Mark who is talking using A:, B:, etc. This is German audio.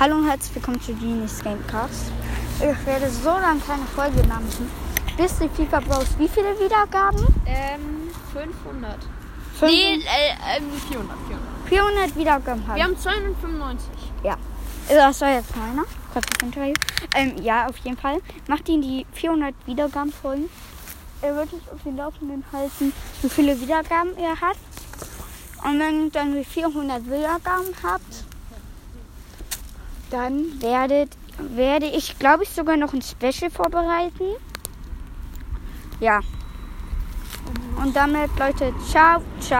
A: Hallo und herzlich willkommen zu Genies Gamecast. Ich werde so lange keine Folge machen, bis die FIFA Bros wie viele Wiedergaben?
B: Ähm, 500.
A: Fünf-
B: Nee, äh, ähm, 400, 400.
A: 400 Wiedergaben haben.
B: Wir haben 295.
A: Ja. Das war jetzt meiner. Kurzes Interview. Ähm, ja, auf jeden Fall. Macht ihn die 400 Wiedergaben folgen. Er wird euch auf den Laufenden halten, wie viele Wiedergaben er hat. Und wenn ihr dann die 400 Wiedergaben habt, dann werdet, werde ich, glaube ich, sogar noch ein Special vorbereiten. Ja. Und damit, Leute, ciao, ciao.